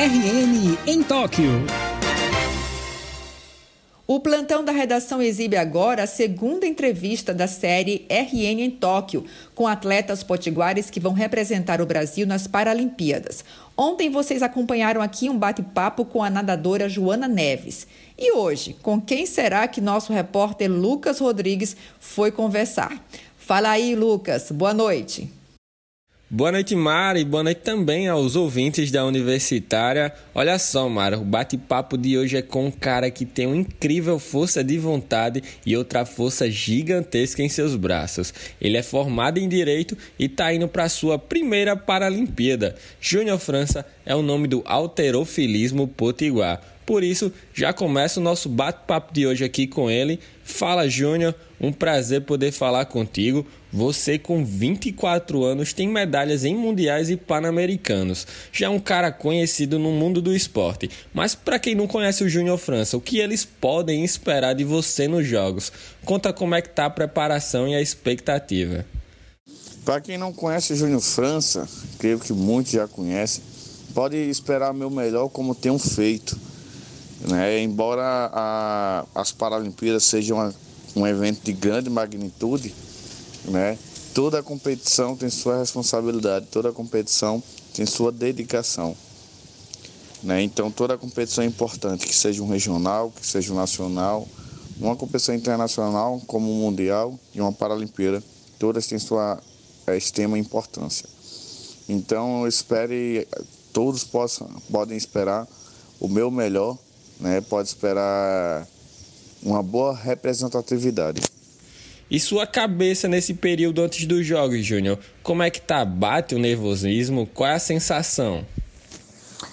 RN em Tóquio. O plantão da redação exibe agora a segunda entrevista da série RN em Tóquio, com atletas potiguares que vão representar o Brasil nas Paralimpíadas. Ontem vocês acompanharam aqui um bate-papo com a nadadora Joana Neves. E hoje, com quem será que nosso repórter Lucas Rodrigues foi conversar? Fala aí, Lucas. Boa noite. Boa noite, Mara, e boa noite também aos ouvintes da Universitária. Olha só, Mara, o bate-papo de hoje é com um cara que tem uma incrível força de vontade e outra força gigantesca em seus braços. Ele é formado em Direito e está indo para sua primeira Paralimpíada. Júnior França é o nome do alterofilismo potiguar. Por isso, já começa o nosso bate-papo de hoje aqui com ele. Fala, Júnior, um prazer poder falar contigo. Você, com 24 anos, tem medalhas em mundiais e pan-americanos. Já é um cara conhecido no mundo do esporte. Mas, para quem não conhece o Júnior França, o que eles podem esperar de você nos Jogos? Conta como é que tá a preparação e a expectativa. Para quem não conhece o Júnior França, creio que muitos já conhecem, pode esperar meu melhor como tenho feito né? Embora a, as Paralimpíadas sejam uma, um evento de grande magnitude, né? toda competição tem sua responsabilidade, toda competição tem sua dedicação. Né? Então toda competição é importante, que seja um regional, que seja um nacional, uma competição internacional como o um Mundial e uma Paralimpíada, todas têm sua é, extrema importância. Então eu espere, todos possam, podem esperar o meu melhor né, pode esperar uma boa representatividade. E sua cabeça nesse período antes dos jogos, Júnior? Como é que tá? Bate o nervosismo? Qual é a sensação?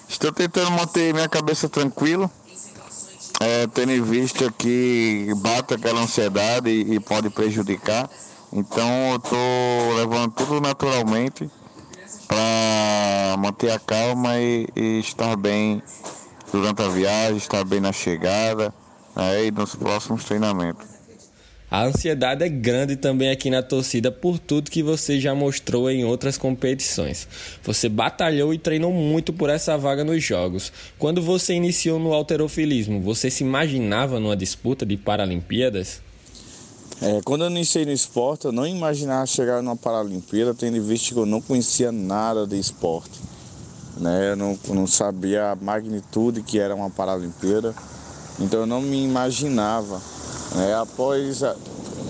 Estou tentando manter minha cabeça tranquila, é, tendo em vista que bate aquela ansiedade e, e pode prejudicar. Então eu estou levando tudo naturalmente para manter a calma e, e estar bem durante a viagem, estar bem na chegada né, e nos próximos treinamentos. A ansiedade é grande também aqui na torcida por tudo que você já mostrou em outras competições. Você batalhou e treinou muito por essa vaga nos jogos. Quando você iniciou no alterofilismo, você se imaginava numa disputa de Paralimpíadas? É, quando eu iniciei no esporte, eu não imaginava chegar numa Paralimpíada, tendo visto que eu não conhecia nada de esporte. Né? Eu não, não sabia a magnitude que era uma Paralimpíada, então eu não me imaginava. Né? Após,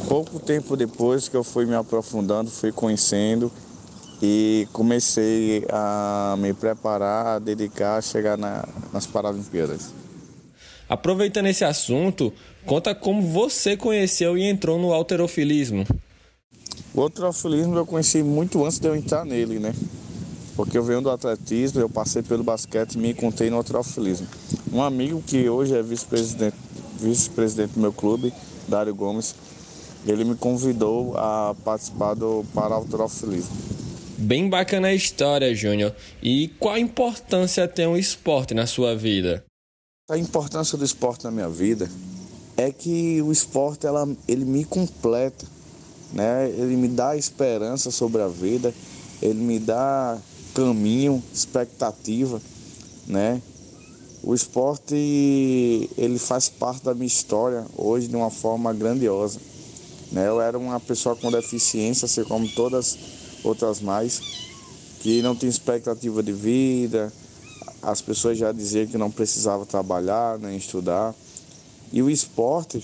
pouco tempo depois que eu fui me aprofundando, fui conhecendo e comecei a me preparar, a dedicar a chegar na, nas Paralimpíadas. Aproveitando esse assunto, conta como você conheceu e entrou no alterofilismo. O alterofilismo eu conheci muito antes de eu entrar nele, né? porque eu venho do atletismo, eu passei pelo basquete e me encontrei no alterofilismo. Um amigo que hoje é vice-presidente vice-presidente do meu clube, Dário Gomes, ele me convidou a participar do paralterofilismo. Bem bacana a história, Júnior. E qual a importância tem o esporte na sua vida? A importância do esporte na minha vida é que o esporte ela, ele me completa, né? ele me dá esperança sobre a vida, ele me dá caminho, expectativa, né? O esporte ele faz parte da minha história hoje de uma forma grandiosa. Né? Eu era uma pessoa com deficiência, assim como todas outras mais, que não tinha expectativa de vida. As pessoas já diziam que não precisava trabalhar nem estudar. E o esporte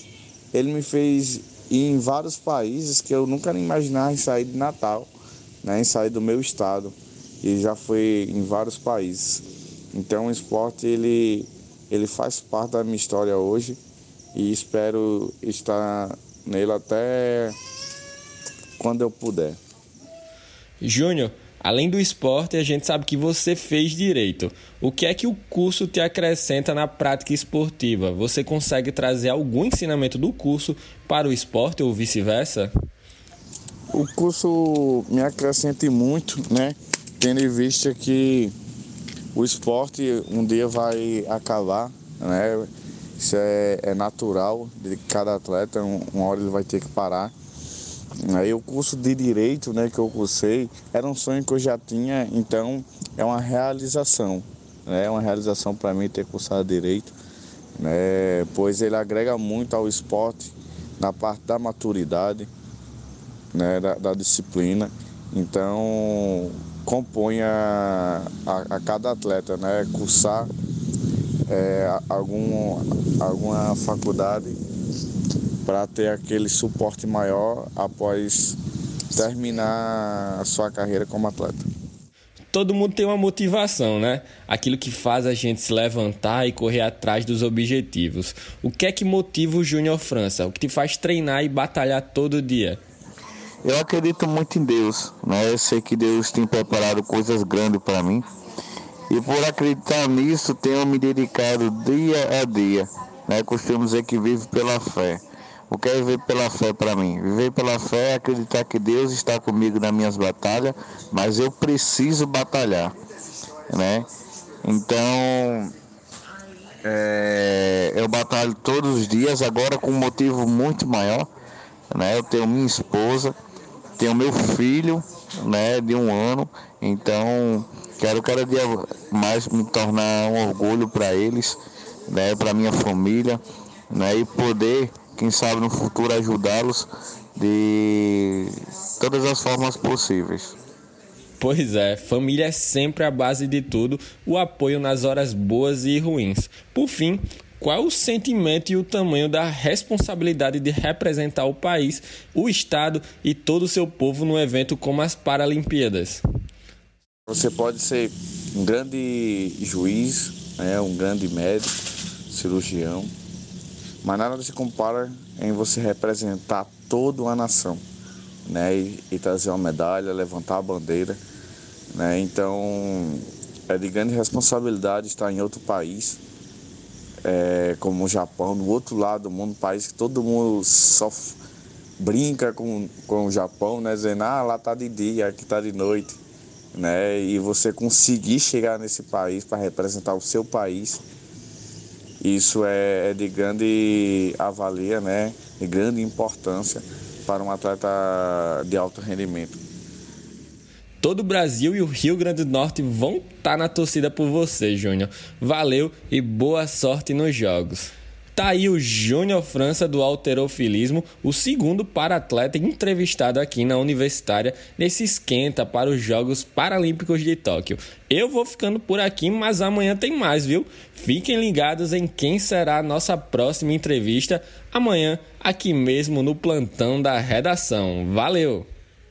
ele me fez ir em vários países que eu nunca imaginava em sair de Natal, né? em sair do meu estado e já foi em vários países. Então o esporte ele, ele faz parte da minha história hoje e espero estar nele até quando eu puder. Júnior, além do esporte, a gente sabe que você fez direito. O que é que o curso te acrescenta na prática esportiva? Você consegue trazer algum ensinamento do curso para o esporte ou vice-versa? O curso me acrescenta muito, né? tendo em vista que o esporte um dia vai acabar, né? Isso é, é natural de cada atleta, uma hora ele vai ter que parar. Aí o curso de direito, né, que eu cursei, era um sonho que eu já tinha, então é uma realização, né? é uma realização para mim ter cursado direito, né? pois ele agrega muito ao esporte na parte da maturidade, né? da, da disciplina. Então compõe a, a, a, cada atleta, né? cursar é, algum, alguma faculdade para ter aquele suporte maior após terminar a sua carreira como atleta. Todo mundo tem uma motivação, né? Aquilo que faz a gente se levantar e correr atrás dos objetivos. O que é que motiva o Júnior França? O que te faz treinar e batalhar todo dia? Eu acredito muito em Deus, né? Eu sei que Deus tem preparado coisas grandes para mim. E por acreditar nisso, tenho me dedicado dia a dia. Né? Costumo dizer que vive pela fé. O que é viver pela fé para mim? Viver pela fé é acreditar que Deus está comigo nas minhas batalhas, mas eu preciso batalhar, né? Então, é, eu batalho todos os dias, agora com um motivo muito maior, né? Eu tenho minha esposa, tenho meu filho, né, de um ano, então quero cada dia mais me tornar um orgulho para eles, né, para minha família, né, e poder quem sabe no futuro ajudá-los de todas as formas possíveis. Pois é, família é sempre a base de tudo, o apoio nas horas boas e ruins. Por fim, qual o sentimento e o tamanho da responsabilidade de representar o país, o Estado e todo o seu povo num evento como as Paralimpíadas? Você pode ser um grande juiz, né, um grande médico, cirurgião, mas nada se compara em você representar toda uma nação, né? E, e, trazer uma medalha, levantar a bandeira, né? Então é de grande responsabilidade estar em outro país, é, como o Japão, no outro lado do mundo, um país que todo mundo só brinca com, com o Japão, né? Dizendo, ah, lá tá de dia, aqui tá de noite, né? E você conseguir chegar nesse país para representar o seu país isso é, é de grande avalia, né? de grande importância para um atleta de alto rendimento. Todo o Brasil e o Rio Grande do Norte vão estar tá na torcida por você, Júnior. Valeu e boa sorte nos jogos. Tá aí o Júnior França do alterofilismo, o segundo para-atleta entrevistado aqui na Universitária nesse esquenta para os Jogos Paralímpicos de Tóquio. Eu vou ficando por aqui, mas amanhã tem mais, viu? Fiquem ligados em quem será a nossa próxima entrevista amanhã, aqui mesmo no plantão da redação. Valeu!